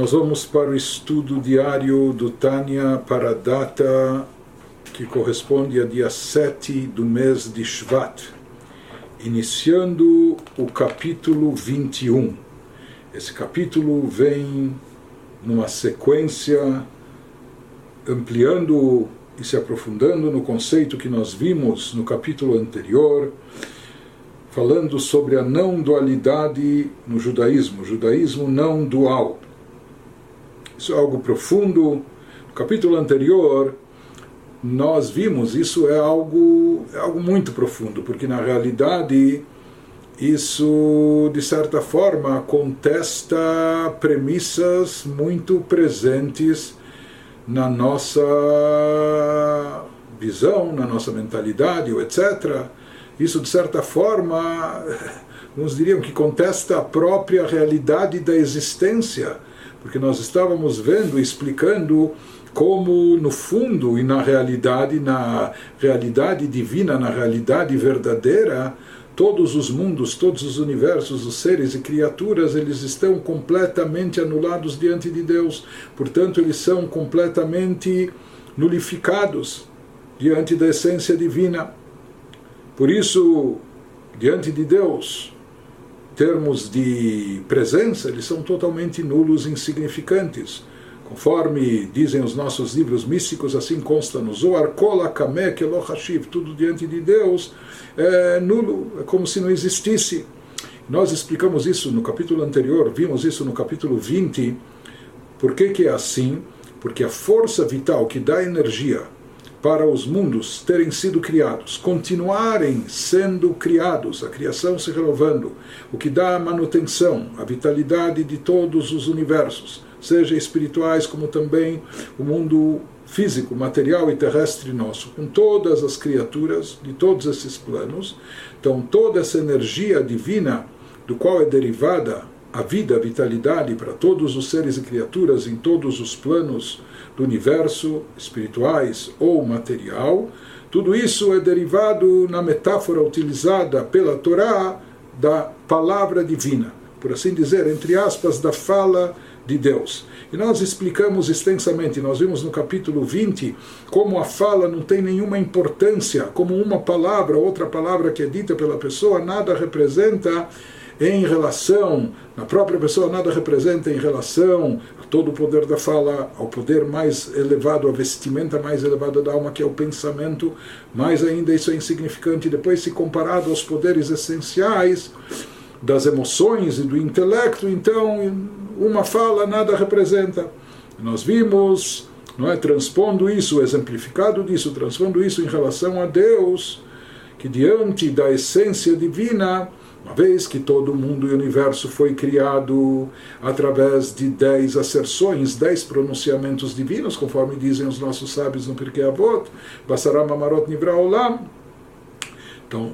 Nós vamos para o estudo diário do Tânia para a data que corresponde a dia 7 do mês de Shvat, iniciando o capítulo 21. Esse capítulo vem numa sequência ampliando e se aprofundando no conceito que nós vimos no capítulo anterior, falando sobre a não dualidade no judaísmo, judaísmo não dual. Isso é algo profundo. No capítulo anterior, nós vimos isso é algo, é algo muito profundo, porque na realidade isso, de certa forma, contesta premissas muito presentes na nossa visão, na nossa mentalidade, etc. Isso, de certa forma, uns diriam que contesta a própria realidade da existência porque nós estávamos vendo, explicando como no fundo e na realidade, na realidade divina, na realidade verdadeira, todos os mundos, todos os universos, os seres e criaturas, eles estão completamente anulados diante de Deus. Portanto, eles são completamente nulificados diante da essência divina. Por isso, diante de Deus, termos de presença, eles são totalmente nulos insignificantes. Conforme dizem os nossos livros místicos, assim consta no Zohar, Kola Kamek tudo diante de Deus é nulo, é como se não existisse. Nós explicamos isso no capítulo anterior, vimos isso no capítulo 20. Por que, que é assim? Porque a força vital que dá energia para os mundos terem sido criados, continuarem sendo criados, a criação se renovando, o que dá a manutenção, a vitalidade de todos os universos, seja espirituais como também o mundo físico, material e terrestre nosso, com todas as criaturas de todos esses planos. Então, toda essa energia divina, do qual é derivada a vida, a vitalidade para todos os seres e criaturas em todos os planos do universo, espirituais ou material, tudo isso é derivado na metáfora utilizada pela Torá da palavra divina, por assim dizer, entre aspas, da fala de Deus. E nós explicamos extensamente, nós vimos no capítulo 20, como a fala não tem nenhuma importância, como uma palavra, outra palavra que é dita pela pessoa, nada representa em relação, na própria pessoa nada representa em relação a todo o poder da fala, ao poder mais elevado, a vestimenta mais elevada da alma, que é o pensamento, mais ainda isso é insignificante. Depois, se comparado aos poderes essenciais das emoções e do intelecto, então uma fala nada representa. Nós vimos, não é, transpondo isso, exemplificado disso, transpondo isso em relação a Deus, que diante da essência divina, uma vez que todo o mundo e o universo foi criado através de dez asserções, dez pronunciamentos divinos, conforme dizem os nossos sábios no Pirkei Avot, Basaram Amarot Nivra Olam. Então,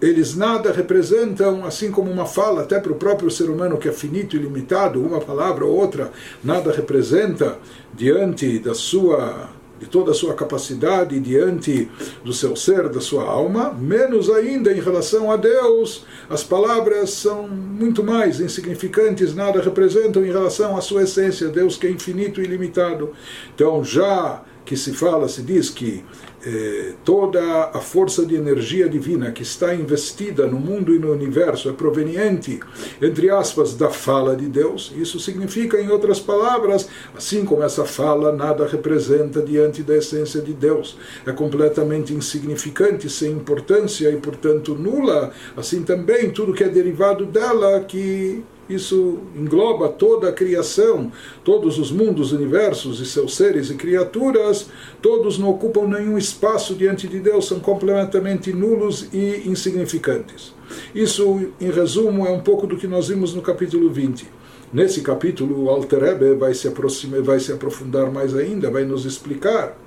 eles nada representam, assim como uma fala, até para o próprio ser humano que é finito e limitado, uma palavra ou outra, nada representa diante da sua de toda a sua capacidade diante do seu ser, da sua alma, menos ainda em relação a Deus. As palavras são muito mais insignificantes, nada representam em relação à sua essência, Deus que é infinito e ilimitado. Então, já que se fala, se diz que eh, toda a força de energia divina que está investida no mundo e no universo é proveniente, entre aspas, da fala de Deus. Isso significa, em outras palavras, assim como essa fala nada representa diante da essência de Deus, é completamente insignificante, sem importância e, portanto, nula, assim também tudo que é derivado dela que isso engloba toda a criação, todos os mundos, universos e seus seres e criaturas, todos não ocupam nenhum espaço diante de Deus, são completamente nulos e insignificantes. Isso, em resumo, é um pouco do que nós vimos no capítulo 20. Nesse capítulo, o Alter vai se, aproximar, vai se aprofundar mais ainda, vai nos explicar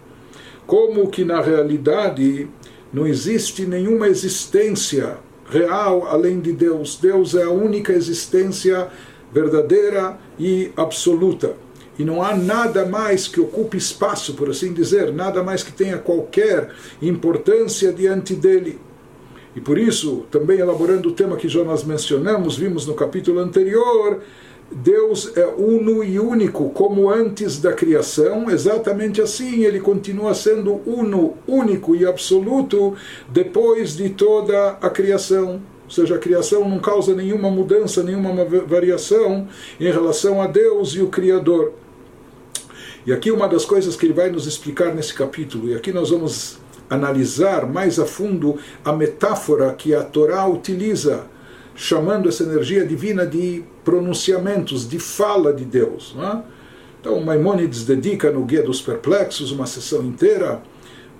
como que na realidade não existe nenhuma existência real além de Deus. Deus é a única existência verdadeira e absoluta. E não há nada mais que ocupe espaço, por assim dizer, nada mais que tenha qualquer importância diante dele. E por isso, também elaborando o tema que já nós mencionamos, vimos no capítulo anterior, Deus é uno e único, como antes da criação, exatamente assim ele continua sendo uno, único e absoluto depois de toda a criação. Ou seja, a criação não causa nenhuma mudança, nenhuma variação em relação a Deus e o Criador. E aqui uma das coisas que ele vai nos explicar nesse capítulo, e aqui nós vamos analisar mais a fundo a metáfora que a Torá utiliza chamando essa energia divina de pronunciamentos, de fala de Deus. É? Então, Maimonides dedica no Guia dos Perplexos uma sessão inteira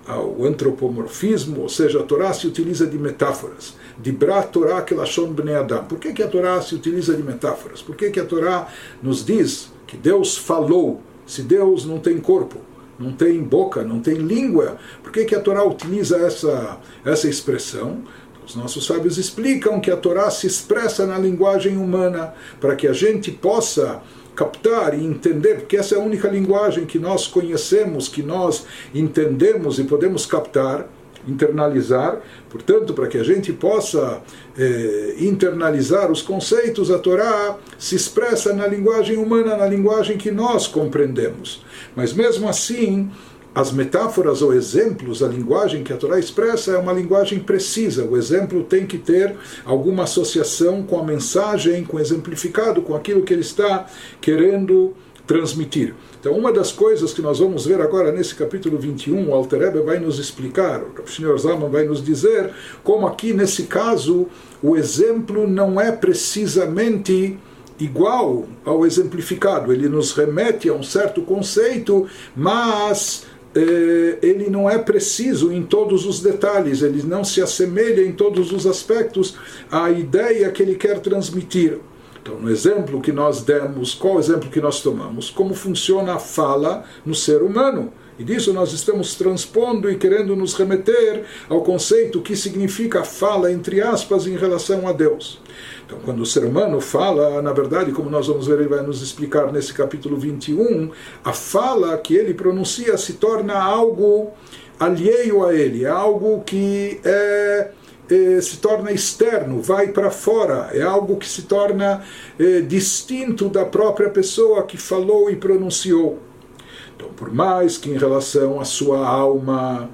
ao antropomorfismo, ou seja, a Torá se utiliza de metáforas. De Bra Torá Kelashon Bnei Adam. Por que, que a Torá se utiliza de metáforas? Por que, que a Torá nos diz que Deus falou, se Deus não tem corpo? não tem boca, não tem língua. Por que, que a Torá utiliza essa, essa expressão? Os nossos sábios explicam que a Torá se expressa na linguagem humana para que a gente possa captar e entender, porque essa é a única linguagem que nós conhecemos, que nós entendemos e podemos captar, internalizar. Portanto, para que a gente possa eh, internalizar os conceitos, a Torá se expressa na linguagem humana, na linguagem que nós compreendemos. Mas mesmo assim, as metáforas ou exemplos, a linguagem que a Torá expressa é uma linguagem precisa. O exemplo tem que ter alguma associação com a mensagem, com o exemplificado, com aquilo que ele está querendo transmitir. Então, uma das coisas que nós vamos ver agora nesse capítulo 21, o Alter Rebbe vai nos explicar, o Sr. Zalman vai nos dizer como aqui nesse caso o exemplo não é precisamente igual ao exemplificado, ele nos remete a um certo conceito, mas ele não é preciso em todos os detalhes, ele não se assemelha em todos os aspectos à ideia que ele quer transmitir. Então, no exemplo que nós demos, qual exemplo que nós tomamos? Como funciona a fala no ser humano. E disso nós estamos transpondo e querendo nos remeter ao conceito que significa fala, entre aspas, em relação a Deus. Então, quando o ser humano fala, na verdade, como nós vamos ver, ele vai nos explicar nesse capítulo 21, a fala que ele pronuncia se torna algo alheio a ele, é algo que é, é, se torna externo, vai para fora, é algo que se torna é, distinto da própria pessoa que falou e pronunciou. Então, por mais que em relação à sua alma,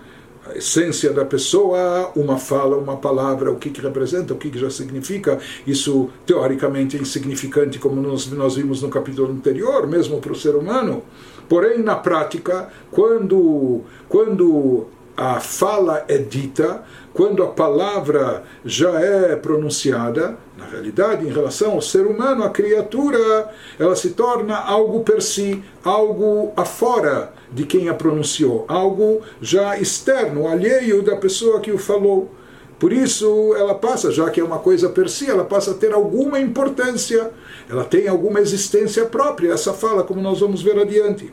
a essência da pessoa, uma fala, uma palavra, o que, que representa, o que, que já significa. Isso, teoricamente, é insignificante, como nós, nós vimos no capítulo anterior, mesmo para o ser humano. Porém, na prática, quando, quando a fala é dita, quando a palavra já é pronunciada, na realidade, em relação ao ser humano, a criatura, ela se torna algo per si, algo afora de quem a pronunciou, algo já externo, alheio da pessoa que o falou. Por isso, ela passa, já que é uma coisa per si, ela passa a ter alguma importância, ela tem alguma existência própria, essa fala, como nós vamos ver adiante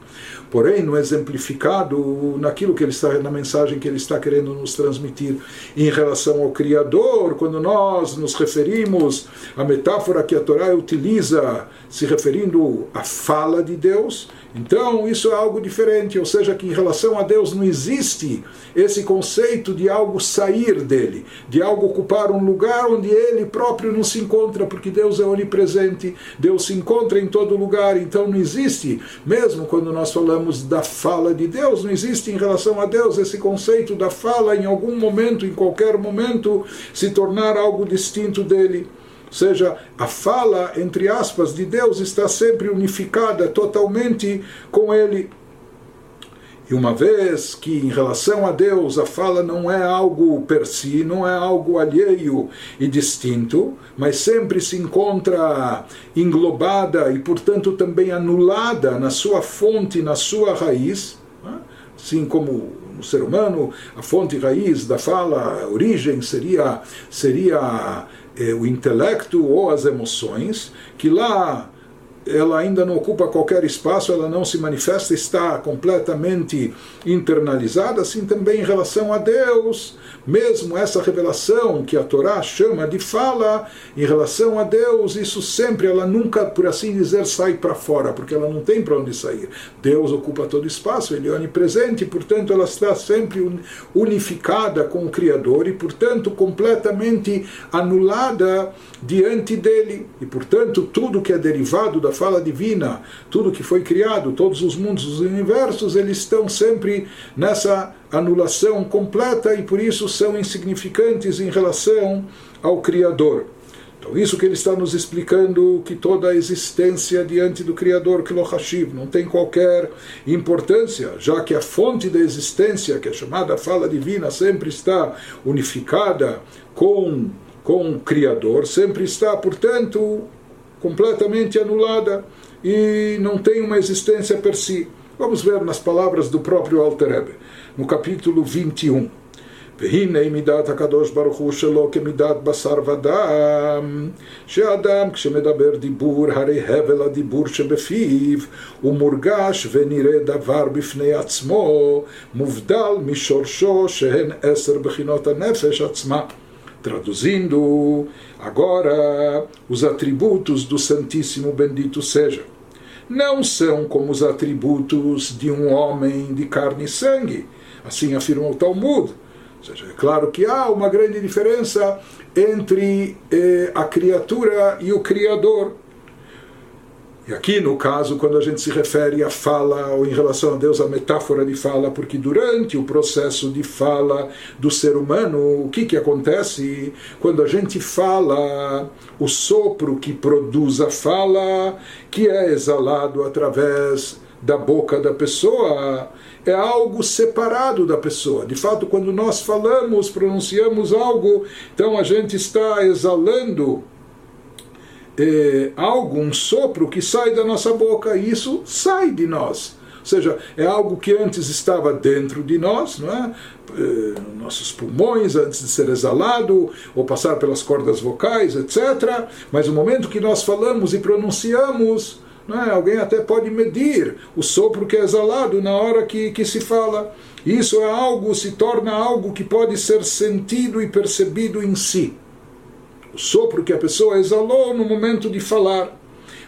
porém não exemplificado naquilo que ele está na mensagem que ele está querendo nos transmitir em relação ao criador quando nós nos referimos à metáfora que a Torá utiliza se referindo à fala de Deus então isso é algo diferente ou seja que em relação a Deus não existe esse conceito de algo sair dele de algo ocupar um lugar onde ele próprio não se encontra porque Deus é onipresente Deus se encontra em todo lugar então não existe mesmo quando nós falamos falamos da fala de Deus, não existe em relação a Deus esse conceito da fala em algum momento, em qualquer momento, se tornar algo distinto dele. Ou seja, a fala, entre aspas, de Deus está sempre unificada totalmente com ele. E uma vez que em relação a Deus a fala não é algo per si, não é algo alheio e distinto, mas sempre se encontra englobada e, portanto, também anulada na sua fonte, na sua raiz, né? assim como no ser humano, a fonte raiz da fala, a origem seria, seria eh, o intelecto ou as emoções, que lá ela ainda não ocupa qualquer espaço, ela não se manifesta, está completamente internalizada, assim também em relação a Deus. Mesmo essa revelação que a Torá chama de fala em relação a Deus, isso sempre, ela nunca, por assim dizer, sai para fora, porque ela não tem para onde sair. Deus ocupa todo espaço, ele é onipresente, portanto, ela está sempre unificada com o Criador e, portanto, completamente anulada diante dele. E, portanto, tudo que é derivado da fala divina, tudo que foi criado, todos os mundos, os universos, eles estão sempre nessa anulação completa e por isso são insignificantes em relação ao Criador. Então, isso que ele está nos explicando, que toda a existência diante do Criador, Kilohashiv, não tem qualquer importância, já que a fonte da existência, que é chamada fala divina, sempre está unificada com, com o Criador, sempre está, portanto, completamente anulada e não tem uma existência per si. Vamos ver nas palavras do próprio Alter Rebbe, no capítulo 21. והנה מידת הקדוש ברוך הוא שלו כמידת בשר ודם, שאדם כשמדבר דיבור הרי הבל הדיבור שבפיו הוא מורגש ונראה דבר בפני עצמו, מובדל משורשו שהן עשר בחינות הנפש עצמה. Traduzindo, agora os atributos do Santíssimo Bendito seja. Não são como os atributos de um homem de carne e sangue, assim afirma o Talmud. Ou seja, é claro que há uma grande diferença entre eh, a criatura e o Criador. E aqui, no caso, quando a gente se refere à fala, ou em relação a Deus, a metáfora de fala, porque durante o processo de fala do ser humano, o que, que acontece? Quando a gente fala, o sopro que produz a fala, que é exalado através da boca da pessoa, é algo separado da pessoa. De fato, quando nós falamos, pronunciamos algo, então a gente está exalando é, algo, um sopro que sai da nossa boca e isso sai de nós. Ou seja, é algo que antes estava dentro de nós, não é? é nossos pulmões, antes de ser exalado, ou passar pelas cordas vocais, etc. Mas no momento que nós falamos e pronunciamos, é? alguém até pode medir o sopro que é exalado na hora que, que se fala. Isso é algo, se torna algo que pode ser sentido e percebido em si o sopro que a pessoa exalou no momento de falar.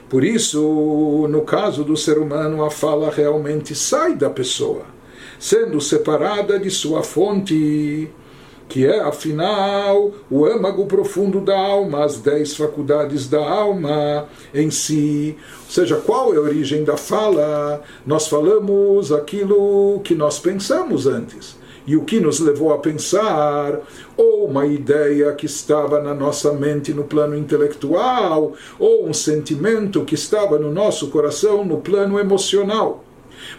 Por isso, no caso do ser humano, a fala realmente sai da pessoa, sendo separada de sua fonte, que é, afinal, o âmago profundo da alma, as dez faculdades da alma em si. Ou seja, qual é a origem da fala? Nós falamos aquilo que nós pensamos antes e o que nos levou a pensar, ou uma ideia que estava na nossa mente no plano intelectual, ou um sentimento que estava no nosso coração no plano emocional.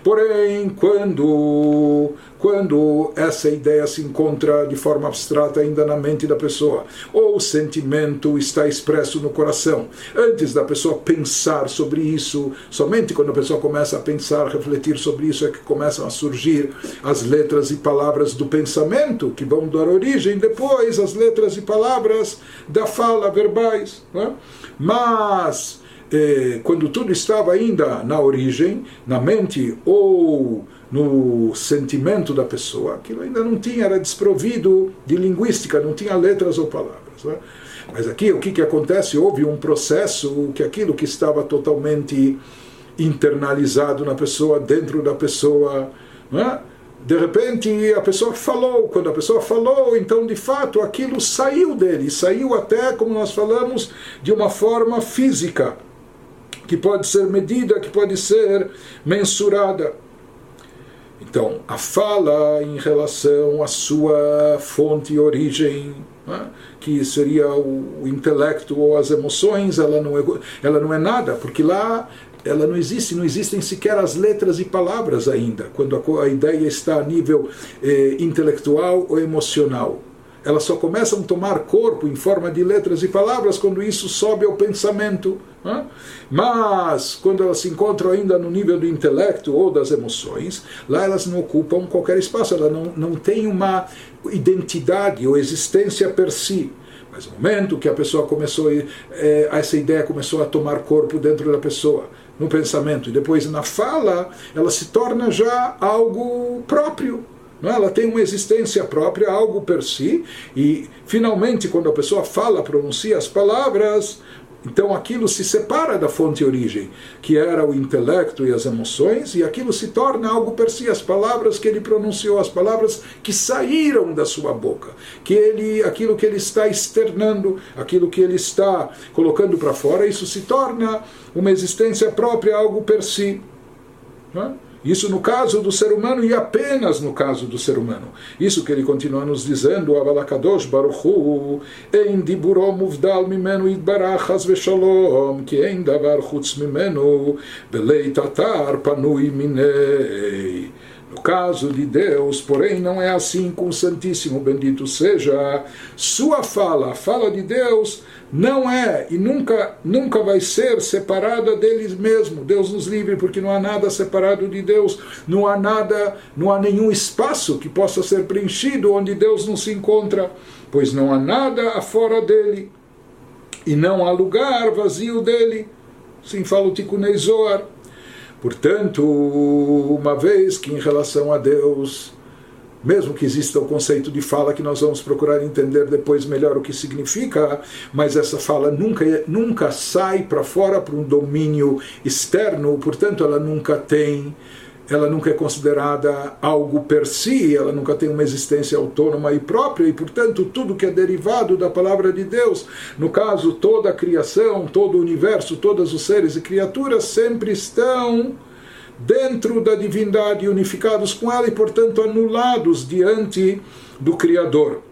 Porém, quando, quando essa ideia se encontra de forma abstrata ainda na mente da pessoa, ou o sentimento está expresso no coração, antes da pessoa pensar sobre isso, somente quando a pessoa começa a pensar, refletir sobre isso, é que começam a surgir as letras e palavras do pensamento, que vão dar origem depois às letras e palavras da fala verbais. É? Mas eh, quando tudo estava ainda na origem, na mente ou no sentimento da pessoa, aquilo ainda não tinha, era desprovido de linguística, não tinha letras ou palavras. Né? Mas aqui o que, que acontece? Houve um processo que aquilo que estava totalmente internalizado na pessoa, dentro da pessoa, né? de repente a pessoa falou, quando a pessoa falou, então de fato aquilo saiu dele, saiu até, como nós falamos, de uma forma física que pode ser medida, que pode ser mensurada. Então, a fala em relação à sua fonte e origem, né, que seria o, o, intelecto ou as emoções, ela não, é, ela não é nada, porque lá ela não existe, não existem sequer as letras e palavras ainda, quando a, a ideia está a nível eh, intelectual ou emocional elas só começam a tomar corpo em forma de letras e palavras quando isso sobe ao pensamento. Né? Mas, quando elas se encontram ainda no nível do intelecto ou das emoções, lá elas não ocupam qualquer espaço, elas não, não têm uma identidade ou existência per si. Mas no momento que a pessoa começou, é, essa ideia começou a tomar corpo dentro da pessoa, no pensamento e depois na fala, ela se torna já algo próprio. Ela tem uma existência própria, algo per si, e finalmente, quando a pessoa fala, pronuncia as palavras, então aquilo se separa da fonte origem, que era o intelecto e as emoções, e aquilo se torna algo per si, as palavras que ele pronunciou, as palavras que saíram da sua boca, que ele, aquilo que ele está externando, aquilo que ele está colocando para fora, isso se torna uma existência própria, algo per si. Não é? Isso no caso do ser humano e apenas no caso do ser humano. Isso que ele continua nos dizendo, Avalakadosh Baruchu, Ein diburo muvdal mimenu idbarach has veshalom, que ein davar chutz mimenu, belei tatar panui minei. No caso de Deus, porém, não é assim com o Santíssimo, bendito seja. Sua fala, a fala de Deus, não é e nunca, nunca vai ser separada deles mesmo. Deus nos livre, porque não há nada separado de Deus, não há nada, não há nenhum espaço que possa ser preenchido onde Deus não se encontra, pois não há nada afora dele e não há lugar vazio dele. Sim fala o Tikunei. Portanto, uma vez que em relação a Deus, mesmo que exista o conceito de fala que nós vamos procurar entender depois melhor o que significa, mas essa fala nunca, nunca sai para fora para um domínio externo, portanto, ela nunca tem ela nunca é considerada algo per si, ela nunca tem uma existência autônoma e própria, e portanto tudo que é derivado da palavra de Deus, no caso toda a criação, todo o universo, todos os seres e criaturas sempre estão dentro da divindade, unificados com ela e portanto anulados diante do Criador.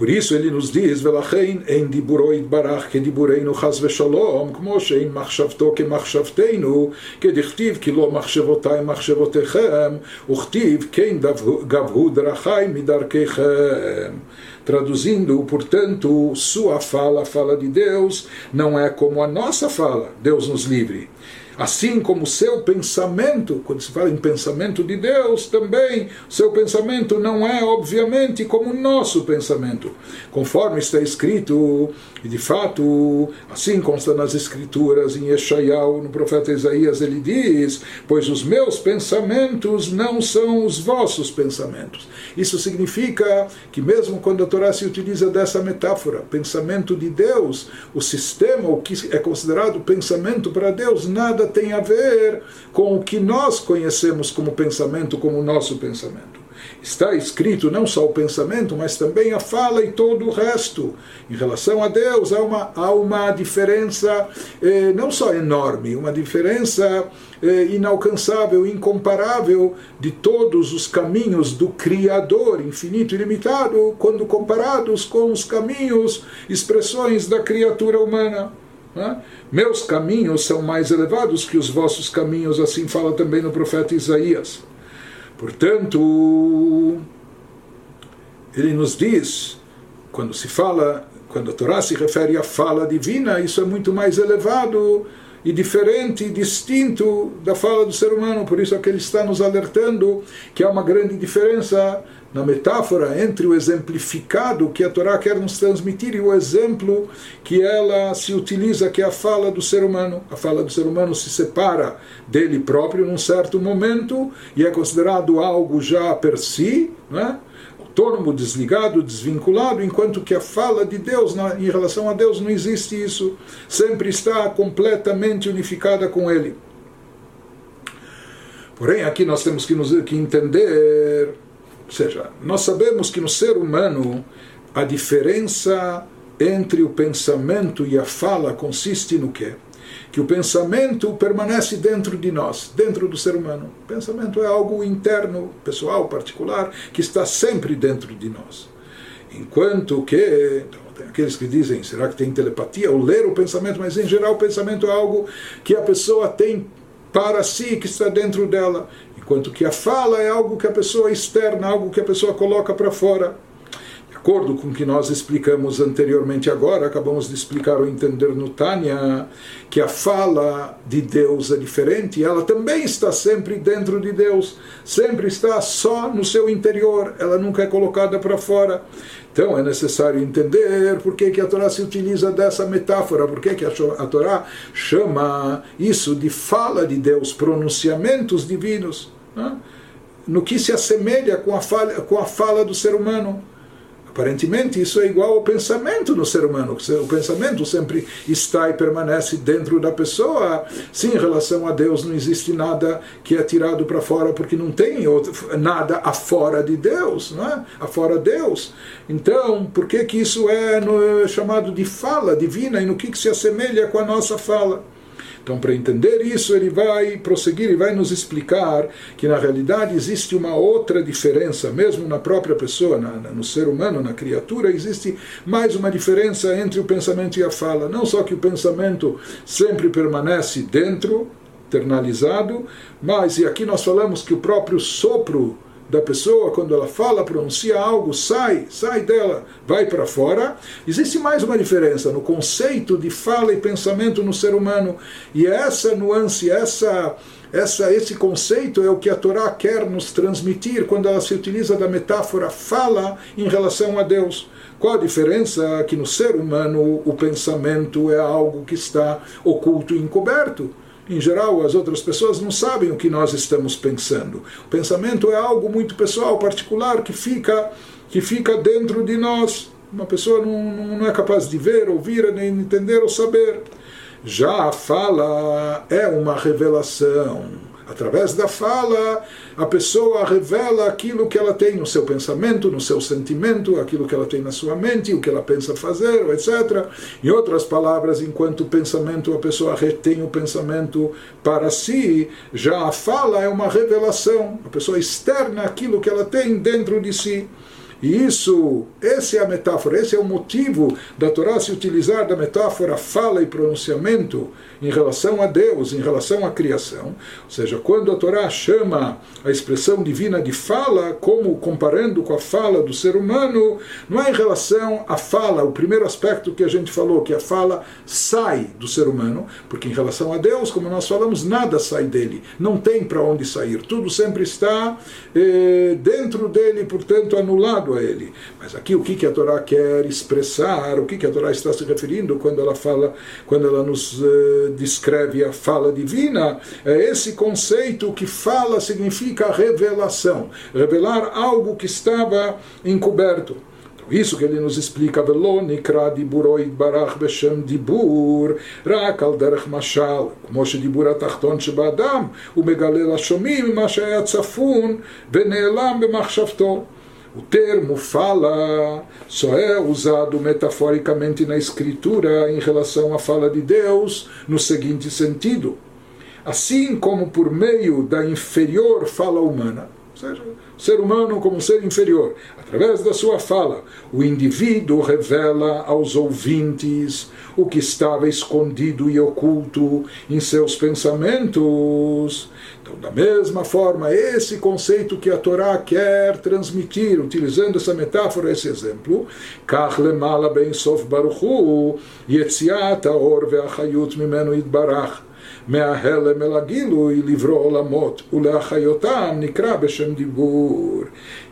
Por isso ele nos diz, Velachein en diburoi barach que dibureinu chas veshalom, como shein machshavto que machshavteinu, que dichtiv que lo machshavotai machshavotechem, uchtiv quem gavhu drachai midarkechem. Traduzindo, portanto, sua fala, a fala de Deus, não é como a nossa fala, Deus nos livre. Assim como seu pensamento, quando se fala em pensamento de Deus, também seu pensamento não é, obviamente, como o nosso pensamento. Conforme está escrito, e de fato, assim consta nas Escrituras, em Yeshayahu, no profeta Isaías, ele diz: Pois os meus pensamentos não são os vossos pensamentos. Isso significa que, mesmo quando a Torá se utiliza dessa metáfora, pensamento de Deus, o sistema, o que é considerado pensamento para Deus, nada tem a ver com o que nós conhecemos como pensamento, como nosso pensamento. Está escrito não só o pensamento, mas também a fala e todo o resto. Em relação a Deus, há uma, há uma diferença eh, não só enorme, uma diferença eh, inalcançável, incomparável de todos os caminhos do Criador infinito e limitado, quando comparados com os caminhos, expressões da criatura humana. Né? Meus caminhos são mais elevados que os vossos caminhos, assim fala também no profeta Isaías. Portanto, ele nos diz, quando se fala, quando a Torá se refere à fala divina, isso é muito mais elevado e diferente, distinto da fala do ser humano. Por isso é que ele está nos alertando que há uma grande diferença na metáfora entre o exemplificado que a Torá quer nos transmitir e o exemplo que ela se utiliza, que é a fala do ser humano. A fala do ser humano se separa dele próprio num certo momento e é considerado algo já per si, né? autônomo, desligado, desvinculado, enquanto que a fala de Deus em relação a Deus não existe isso, sempre está completamente unificada com Ele. Porém, aqui nós temos que, nos, que entender ou seja, nós sabemos que no ser humano a diferença entre o pensamento e a fala consiste no quê? Que o pensamento permanece dentro de nós, dentro do ser humano. O pensamento é algo interno, pessoal, particular, que está sempre dentro de nós. Enquanto que então, tem aqueles que dizem, será que tem telepatia ou ler o pensamento? Mas em geral o pensamento é algo que a pessoa tem para si, que está dentro dela enquanto que a fala é algo que a pessoa externa, algo que a pessoa coloca para fora. A acordo com o que nós explicamos anteriormente agora, acabamos de explicar ou entender no Tânia, que a fala de Deus é diferente, ela também está sempre dentro de Deus, sempre está só no seu interior, ela nunca é colocada para fora. Então é necessário entender por que, que a Torá se utiliza dessa metáfora, por que, que a Torá chama isso de fala de Deus, pronunciamentos divinos, né? no que se assemelha com a, fala, com a fala do ser humano. Aparentemente, isso é igual ao pensamento no ser humano. O pensamento sempre está e permanece dentro da pessoa. Sim, em relação a Deus, não existe nada que é tirado para fora, porque não tem outro, nada afora de Deus, não é? afora Deus. Então, por que, que isso é, no, é chamado de fala divina e no que, que se assemelha com a nossa fala? Então, para entender isso, ele vai prosseguir e vai nos explicar que na realidade existe uma outra diferença, mesmo na própria pessoa, na, no ser humano, na criatura, existe mais uma diferença entre o pensamento e a fala. Não só que o pensamento sempre permanece dentro, internalizado, mas, e aqui nós falamos que o próprio sopro da pessoa, quando ela fala, pronuncia algo, sai, sai dela, vai para fora. Existe mais uma diferença no conceito de fala e pensamento no ser humano. E essa nuance, essa, essa, esse conceito é o que a Torá quer nos transmitir quando ela se utiliza da metáfora fala em relação a Deus. Qual a diferença? Que no ser humano o pensamento é algo que está oculto e encoberto em geral, as outras pessoas não sabem o que nós estamos pensando. O pensamento é algo muito pessoal, particular, que fica, que fica dentro de nós. Uma pessoa não, não é capaz de ver, ouvir, nem entender ou saber. Já a fala é uma revelação Através da fala, a pessoa revela aquilo que ela tem no seu pensamento, no seu sentimento, aquilo que ela tem na sua mente, o que ela pensa fazer, etc. Em outras palavras, enquanto pensamento, a pessoa retém o pensamento para si, já a fala é uma revelação, a pessoa externa aquilo que ela tem dentro de si. E isso, essa é a metáfora, esse é o motivo da Torá se utilizar da metáfora fala e pronunciamento em relação a Deus, em relação à criação. Ou seja, quando a Torá chama a expressão divina de fala, como comparando com a fala do ser humano, não é em relação à fala, o primeiro aspecto que a gente falou, que a fala sai do ser humano, porque em relação a Deus, como nós falamos, nada sai dele, não tem para onde sair, tudo sempre está eh, dentro dele, portanto, anulado a ele. Mas aqui o que, que a Torá quer expressar, o que, que a Torá está se referindo quando ela fala, quando ela nos uh, descreve a fala divina, é esse conceito que fala significa revelação, revelar algo que estava encoberto. isso que ele nos explica, ולא נקרא דיבורו יתברך בשם דיבור, רק על דרך משל, כמו שדיבור התחתון שבאדם, הוא מגלה לשומעים מה שהיה צפון ונעלם במחשבתו. o termo fala só é usado metaforicamente na Escritura em relação à fala de Deus no seguinte sentido: assim como por meio da inferior fala humana, ou seja, o ser humano como ser inferior, através da sua fala, o indivíduo revela aos ouvintes o que estava escondido e oculto em seus pensamentos então, da mesma forma, esse conceito que a Torá quer transmitir, utilizando essa metáfora, esse exemplo, Kach lemala ben sof baruchu, yetziat haor ve'achayut mimenu yitbarach. מההלם אל הגילוי לברוא עולמות ולהחיותם נקרא בשם דיבור.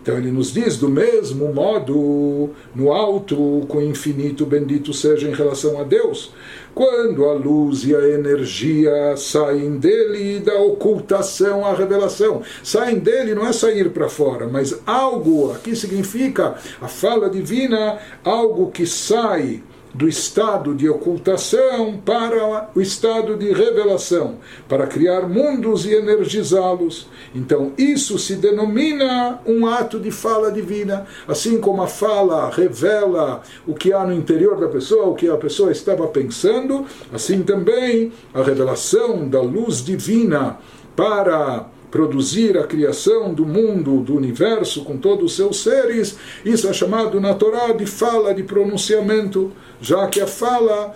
Então ele nos diz do mesmo modo, no alto, com o infinito bendito seja em relação a Deus, quando a luz e a energia saem dele da ocultação à revelação. Saem dele não é sair para fora, mas algo, aqui significa a fala divina, algo que sai do estado de ocultação para o estado de revelação, para criar mundos e energizá-los. Então, isso se denomina um ato de fala divina, assim como a fala revela o que há no interior da pessoa, o que a pessoa estava pensando, assim também a revelação da luz divina para produzir a criação do mundo, do universo, com todos os seus seres, isso é chamado na Torá de fala, de pronunciamento, já que a fala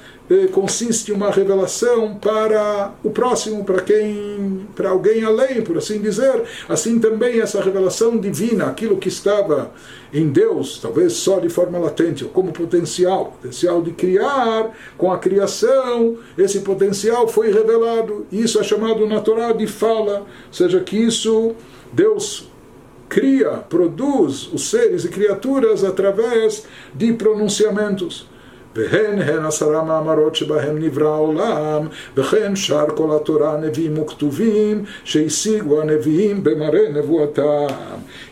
consiste em uma revelação para o próximo, para quem, para alguém além, por assim dizer. Assim também essa revelação divina, aquilo que estava em Deus, talvez só de forma latente, ou como potencial, potencial de criar, com a criação, esse potencial foi revelado. Isso é chamado na Torá de fala, ou seja, que isso Deus cria, produz os seres e criaturas através de pronunciamentos. והן הן עשרה מאמרות שבהם נברא העולם, וכן שאר כל התורה נביאים וכתובים שהשיגו הנביאים במראה נבואתם.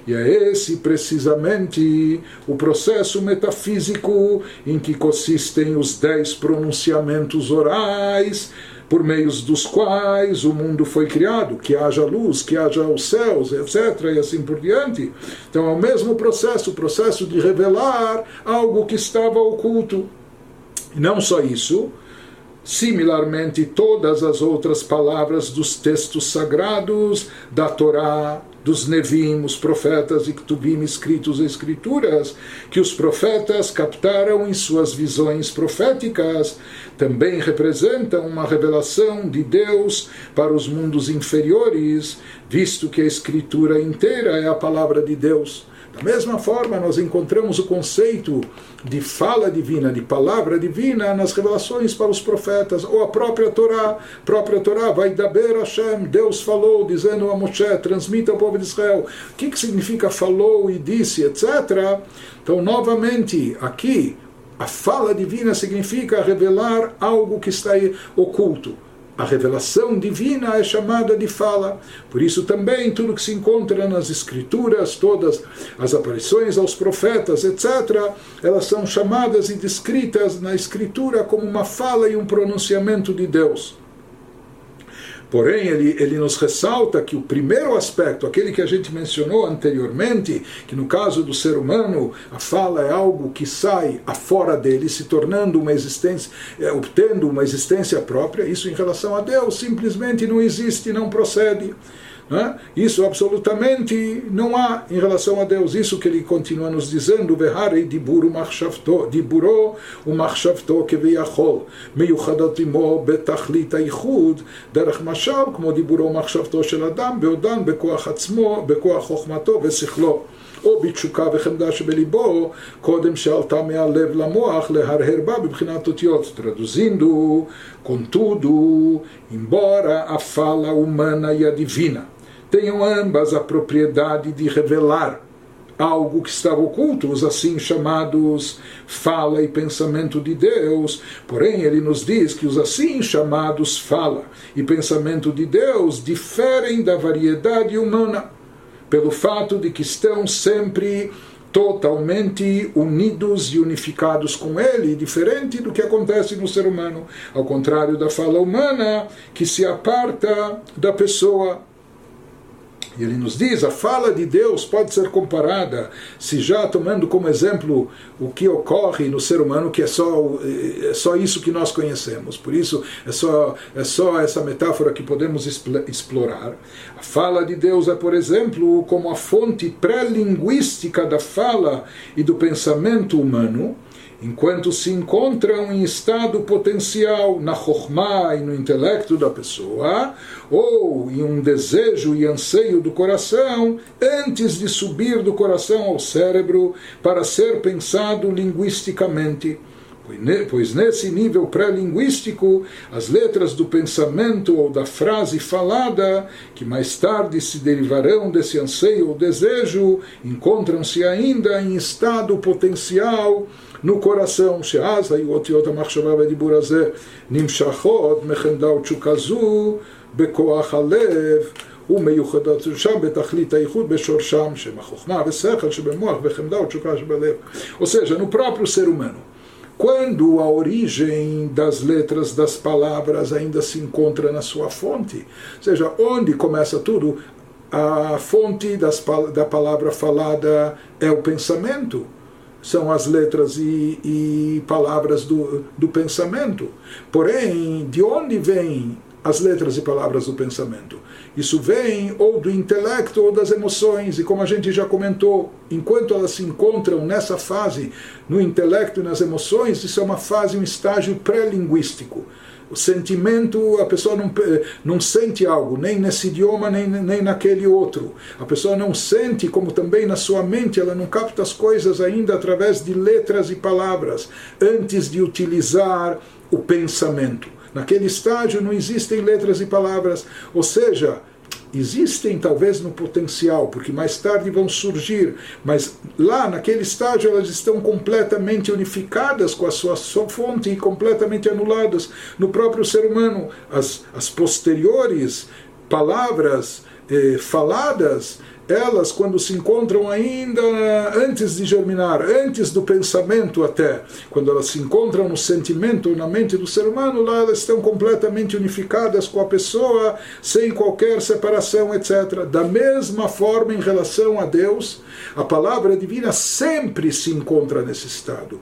E é esse precisamente o processo metafísico em que consistem os dez pronunciamentos orais por meios dos quais o mundo foi criado, que haja luz, que haja os céus, etc., e assim por diante. Então é o mesmo processo, o processo de revelar algo que estava oculto. Não só isso, similarmente todas as outras palavras dos textos sagrados da Torá, dos Nevim, os profetas e Ktubim escritos em escrituras, que os profetas captaram em suas visões proféticas, também representam uma revelação de Deus para os mundos inferiores, visto que a escritura inteira é a palavra de Deus. Da mesma forma, nós encontramos o conceito de fala divina, de palavra divina nas revelações para os profetas, ou a própria Torá, própria Torá, vai daber Hashem, Deus falou, dizendo a Moshe, transmita ao povo de Israel. O que, que significa falou e disse, etc. Então, novamente, aqui, a fala divina significa revelar algo que está oculto. A revelação divina é chamada de fala. Por isso também tudo que se encontra nas escrituras, todas as aparições aos profetas, etc., elas são chamadas e descritas na escritura como uma fala e um pronunciamento de Deus. Porém, ele, ele nos ressalta que o primeiro aspecto, aquele que a gente mencionou anteriormente, que no caso do ser humano, a fala é algo que sai afora dele, se tornando uma existência, é, obtendo uma existência própria, isso em relação a Deus simplesmente não existe, não procede. Né? Isso absolutamente não há em relação a Deus. Isso que ele continua nos dizendo, Veharei diburu machshavto, diburo umachshavto כביכול, מיוחדות עמו בתכלית הייחוד, דרך משל כמו דיבורו ומחשבתו של אדם, בעודן בכוח עצמו, בכוח חוכמתו ושכלו. או בתשוקה וחמדה שבליבו, קודם שעלתה מהלב למוח להרהר בה בבחינת אותיות. A fala humana e a divina tenham ambas a propriedade de revelar algo que estava oculto, os assim chamados fala e pensamento de Deus. Porém, ele nos diz que os assim chamados fala e pensamento de Deus diferem da variedade humana, pelo fato de que estão sempre totalmente unidos e unificados com ele, diferente do que acontece no ser humano, ao contrário da fala humana, que se aparta da pessoa e ele nos diz, a fala de Deus pode ser comparada, se já tomando como exemplo o que ocorre no ser humano, que é só, é só isso que nós conhecemos. Por isso, é só, é só essa metáfora que podemos explorar. A fala de Deus é, por exemplo, como a fonte pré-linguística da fala e do pensamento humano, enquanto se encontram em estado potencial na chokmah e no intelecto da pessoa, ou em um desejo e anseio do coração, antes de subir do coração ao cérebro para ser pensado linguisticamente. Pois nesse nível pré-linguístico, as letras do pensamento ou da frase falada, que mais tarde se derivarão desse anseio ou desejo, encontram-se ainda em estado potencial no coração, שאז היו אותיות המחשבה והדיבור הזה נמשכות מחמדה ותשוקה זו בכוח הלב ומיוחדות שם בתכלית הייחוד בשורשם שם החוכמה ושכל שבמוח וחמדה ותשוקה שבלב. Ou seja, no próprio ser humano. Quando a origem das letras das palavras ainda se encontra na sua fonte, ou seja, onde começa tudo, a fonte das, da palavra falada é o pensamento são as letras e, e palavras do, do pensamento. Porém, de onde vêm as letras e palavras do pensamento? isso vem ou do intelecto ou das emoções, e como a gente já comentou, enquanto elas se encontram nessa fase, no intelecto e nas emoções, isso é uma fase, um estágio pré-linguístico. O sentimento, a pessoa não, não sente algo, nem nesse idioma, nem, nem naquele outro. A pessoa não sente, como também na sua mente, ela não capta as coisas ainda através de letras e palavras, antes de utilizar o pensamento. Naquele estágio não existem letras e palavras, ou seja, existem talvez no potencial, porque mais tarde vão surgir, mas lá naquele estágio elas estão completamente unificadas com a sua, sua fonte e completamente anuladas no próprio ser humano. As, as posteriores palavras eh, faladas elas, quando se encontram ainda antes de germinar, antes do pensamento até, quando elas se encontram no sentimento, na mente do ser humano, lá elas estão completamente unificadas com a pessoa, sem qualquer separação, etc. Da mesma forma, em relação a Deus, a palavra divina sempre se encontra nesse estado.